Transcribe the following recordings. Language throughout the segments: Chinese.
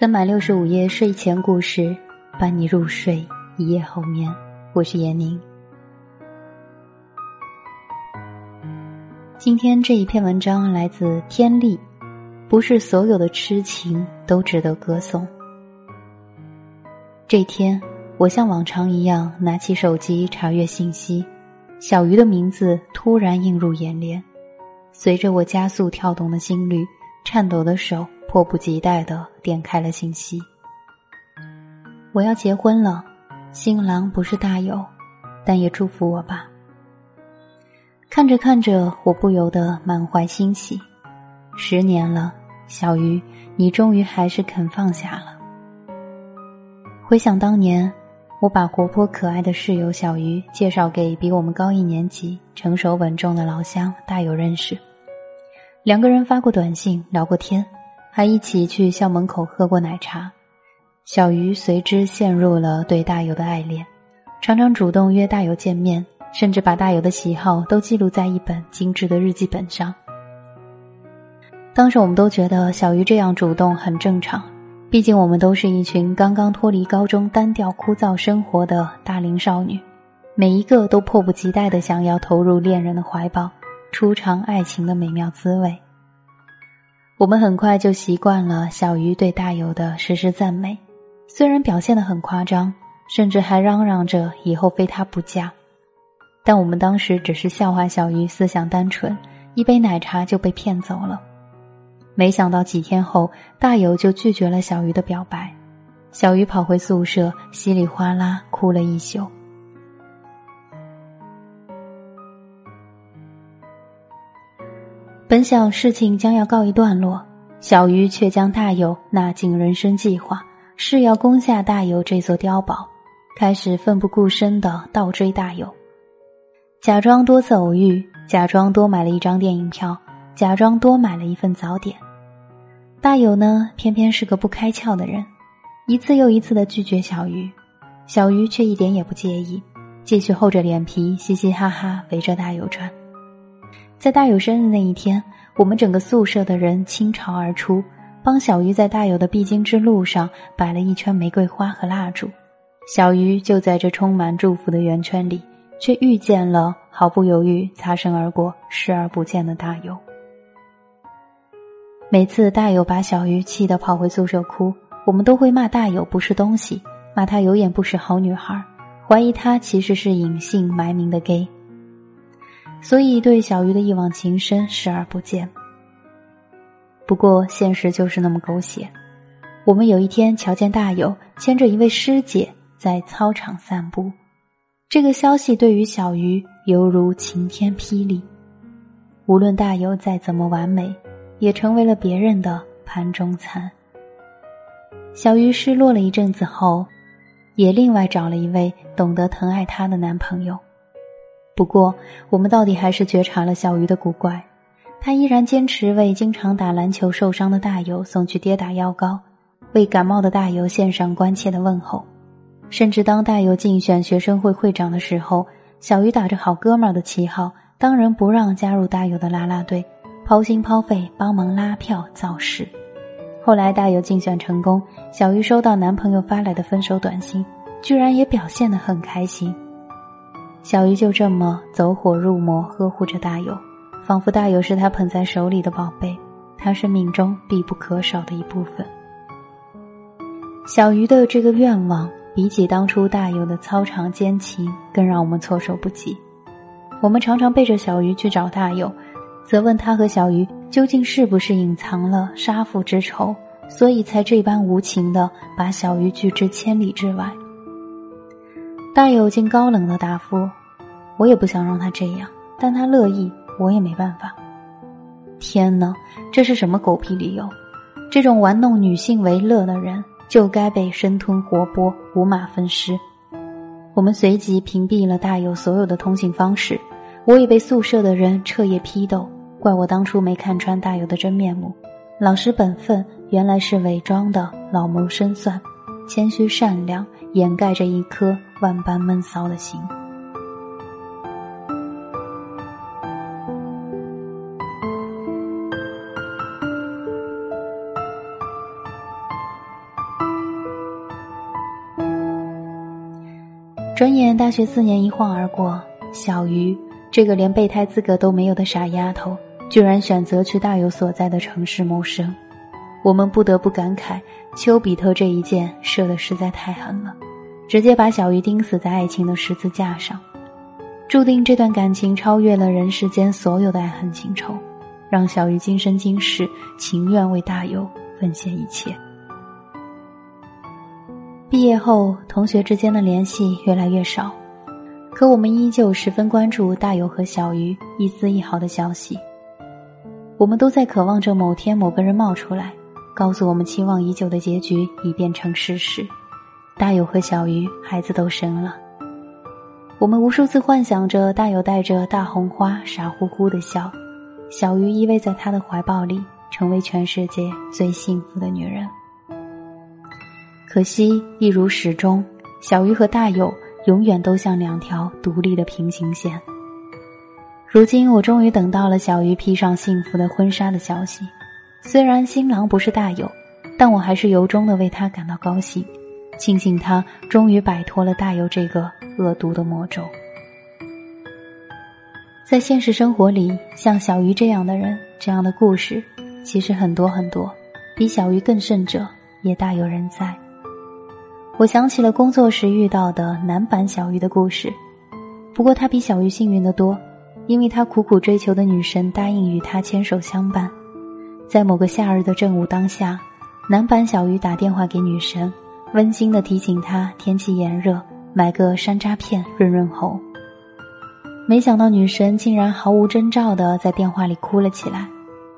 三百六十五夜睡前故事，伴你入睡，一夜好眠。我是闫宁。今天这一篇文章来自天力，不是所有的痴情都值得歌颂。这天，我像往常一样拿起手机查阅信息，小鱼的名字突然映入眼帘，随着我加速跳动的心率，颤抖的手。迫不及待的点开了信息。我要结婚了，新郎不是大友，但也祝福我吧。看着看着，我不由得满怀欣喜。十年了，小鱼，你终于还是肯放下了。回想当年，我把活泼可爱的室友小鱼介绍给比我们高一年级、成熟稳重的老乡大友认识，两个人发过短信，聊过天。还一起去校门口喝过奶茶，小鱼随之陷入了对大友的爱恋，常常主动约大友见面，甚至把大友的喜好都记录在一本精致的日记本上。当时我们都觉得小鱼这样主动很正常，毕竟我们都是一群刚刚脱离高中单调枯燥生活的大龄少女，每一个都迫不及待的想要投入恋人的怀抱，初尝爱情的美妙滋味。我们很快就习惯了小鱼对大友的时时赞美，虽然表现的很夸张，甚至还嚷嚷着以后非他不嫁，但我们当时只是笑话小鱼思想单纯，一杯奶茶就被骗走了。没想到几天后，大友就拒绝了小鱼的表白，小鱼跑回宿舍，稀里哗啦哭了一宿。本想事情将要告一段落，小鱼却将大友纳进人生计划，誓要攻下大友这座碉堡，开始奋不顾身的倒追大友，假装多次偶遇，假装多买了一张电影票，假装多买了一份早点。大友呢，偏偏是个不开窍的人，一次又一次的拒绝小鱼，小鱼却一点也不介意，继续厚着脸皮嘻嘻哈哈围着大友转。在大友生日那一天，我们整个宿舍的人倾巢而出，帮小鱼在大友的必经之路上摆了一圈玫瑰花和蜡烛。小鱼就在这充满祝福的圆圈里，却遇见了毫不犹豫擦身而过、视而不见的大友。每次大友把小鱼气得跑回宿舍哭，我们都会骂大友不是东西，骂他有眼不识好女孩，怀疑他其实是隐姓埋名的 gay。所以，对小鱼的一往情深视而不见。不过，现实就是那么狗血。我们有一天瞧见大友牵着一位师姐在操场散步，这个消息对于小鱼犹如晴天霹雳。无论大友再怎么完美，也成为了别人的盘中餐。小鱼失落了一阵子后，也另外找了一位懂得疼爱她的男朋友。不过，我们到底还是觉察了小鱼的古怪。他依然坚持为经常打篮球受伤的大友送去跌打药膏，为感冒的大友献上关切的问候。甚至当大友竞选学生会会长的时候，小鱼打着好哥们儿的旗号，当仁不让加入大友的啦啦队，掏心掏肺帮忙拉票造势。后来大友竞选成功，小鱼收到男朋友发来的分手短信，居然也表现得很开心。小鱼就这么走火入魔，呵护着大友，仿佛大友是他捧在手里的宝贝，他生命中必不可少的一部分。小鱼的这个愿望，比起当初大友的操场奸情，更让我们措手不及。我们常常背着小鱼去找大友，责问他和小鱼究竟是不是隐藏了杀父之仇，所以才这般无情的把小鱼拒之千里之外。大友竟高冷的答复：“我也不想让他这样，但他乐意，我也没办法。”天哪，这是什么狗屁理由？这种玩弄女性为乐的人，就该被生吞活剥、五马分尸。我们随即屏蔽了大友所有的通信方式，我也被宿舍的人彻夜批斗，怪我当初没看穿大友的真面目，老实本分原来是伪装的，老谋深算，谦虚善良。掩盖着一颗万般闷骚的心。转眼大学四年一晃而过小鱼这个连备胎资格都没有的傻丫头居然选择去大有所在的城市谋生。我们不得不感慨，丘比特这一箭射的实在太狠了，直接把小鱼钉死在爱情的十字架上，注定这段感情超越了人世间所有的爱恨情仇，让小鱼今生今世情愿为大友奉献一切。毕业后，同学之间的联系越来越少，可我们依旧十分关注大友和小鱼一丝一毫的消息。我们都在渴望着某天某个人冒出来。告诉我们期望已久的结局已变成事实，大有和小鱼孩子都生了。我们无数次幻想着大有带着大红花傻乎乎的笑，小鱼依偎在他的怀抱里，成为全世界最幸福的女人。可惜，一如始终，小鱼和大有永远都像两条独立的平行线。如今，我终于等到了小鱼披上幸福的婚纱的消息。虽然新郎不是大友，但我还是由衷的为他感到高兴，庆幸他终于摆脱了大友这个恶毒的魔咒。在现实生活里，像小鱼这样的人，这样的故事，其实很多很多，比小鱼更甚者也大有人在。我想起了工作时遇到的男版小鱼的故事，不过他比小鱼幸运的多，因为他苦苦追求的女神答应与他牵手相伴。在某个夏日的正午当下，男版小鱼打电话给女神，温馨的提醒她天气炎热，买个山楂片润润喉。没想到女神竟然毫无征兆的在电话里哭了起来，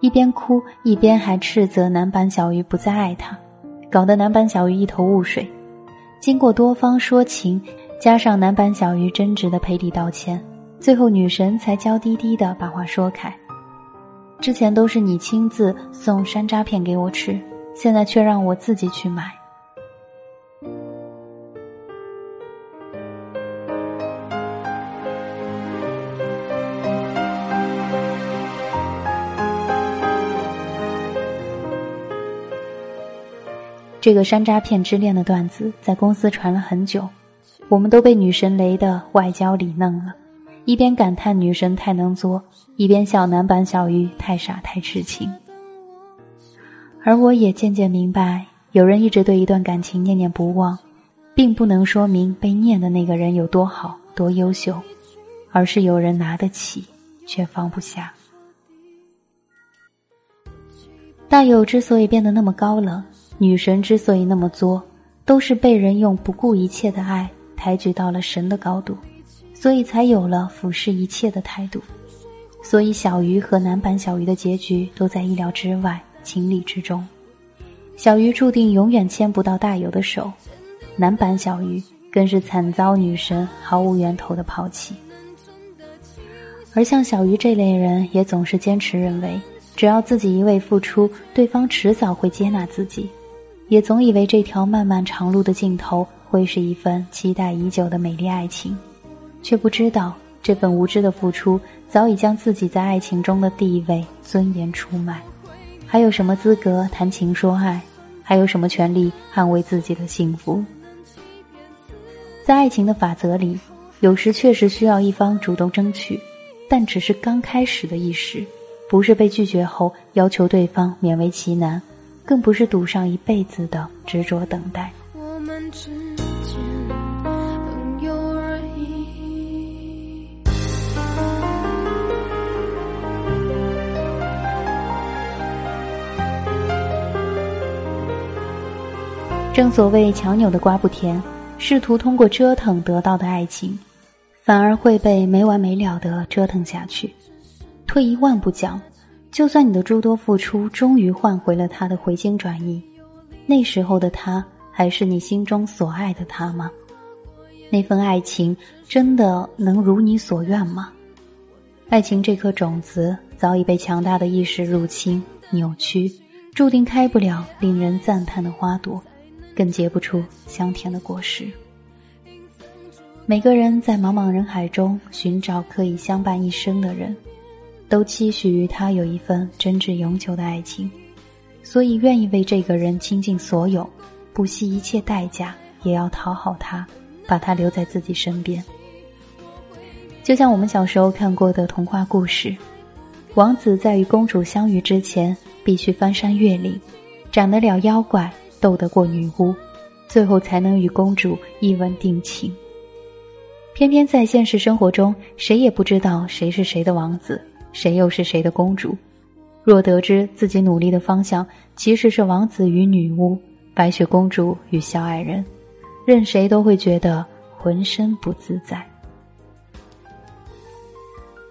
一边哭一边还斥责男版小鱼不再爱她，搞得男版小鱼一头雾水。经过多方说情，加上男版小鱼真挚的赔礼道歉，最后女神才娇滴滴的把话说开。之前都是你亲自送山楂片给我吃，现在却让我自己去买。这个山楂片之恋的段子在公司传了很久，我们都被女神雷的外焦里嫩了。一边感叹女神太能作，一边笑男版小鱼太傻太痴情。而我也渐渐明白，有人一直对一段感情念念不忘，并不能说明被念的那个人有多好多优秀，而是有人拿得起，却放不下。大有之所以变得那么高冷，女神之所以那么作，都是被人用不顾一切的爱抬举到了神的高度。所以才有了俯视一切的态度，所以小鱼和男版小鱼的结局都在意料之外、情理之中。小鱼注定永远牵不到大有的手，男版小鱼更是惨遭女神毫无源头的抛弃。而像小鱼这类人，也总是坚持认为，只要自己一味付出，对方迟早会接纳自己，也总以为这条漫漫长路的尽头会是一份期待已久的美丽爱情。却不知道，这份无知的付出早已将自己在爱情中的地位、尊严出卖，还有什么资格谈情说爱？还有什么权利捍卫自己的幸福？在爱情的法则里，有时确实需要一方主动争取，但只是刚开始的一时，不是被拒绝后要求对方勉为其难，更不是赌上一辈子的执着等待。我们之间。正所谓强扭的瓜不甜，试图通过折腾得到的爱情，反而会被没完没了的折腾下去。退一万步讲，就算你的诸多付出终于换回了他的回心转意，那时候的他还是你心中所爱的他吗？那份爱情真的能如你所愿吗？爱情这颗种子早已被强大的意识入侵、扭曲，注定开不了令人赞叹的花朵。更结不出香甜的果实。每个人在茫茫人海中寻找可以相伴一生的人，都期许于他有一份真挚永久的爱情，所以愿意为这个人倾尽所有，不惜一切代价也要讨好他，把他留在自己身边。就像我们小时候看过的童话故事，王子在与公主相遇之前，必须翻山越岭，斩得了妖怪，斗得过女巫，最后才能与公主一吻定情。偏偏在现实生活中，谁也不知道谁是谁的王子，谁又是谁的公主。若得知自己努力的方向其实是王子与女巫、白雪公主与小矮人，任谁都会觉得浑身不自在。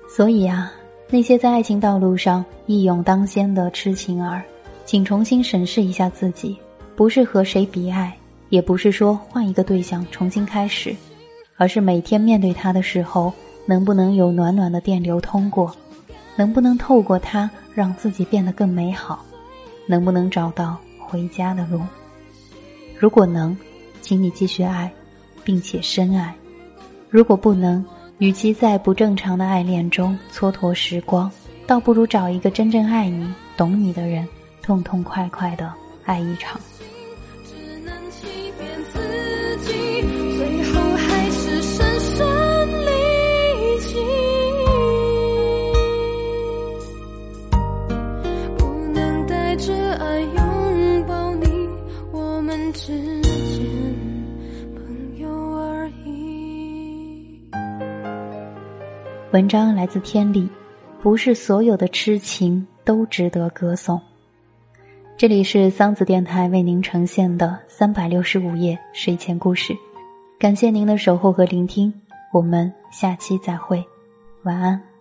所以啊，那些在爱情道路上一勇当先的痴情儿，请重新审视一下自己，不是和谁比爱，也不是说换一个对象重新开始，而是每天面对他的时候，能不能有暖暖的电流通过，能不能透过他让自己变得更美好，能不能找到回家的路？如果能，请你继续爱，并且深爱；如果不能，与其在不正常的爱恋中蹉跎时光，倒不如找一个真正爱你、懂你的人，痛痛快快的爱一场。文章来自天理，不是所有的痴情都值得歌颂。这里是桑子电台为您呈现的三百六十五夜睡前故事，感谢您的守候和聆听，我们下期再会，晚安。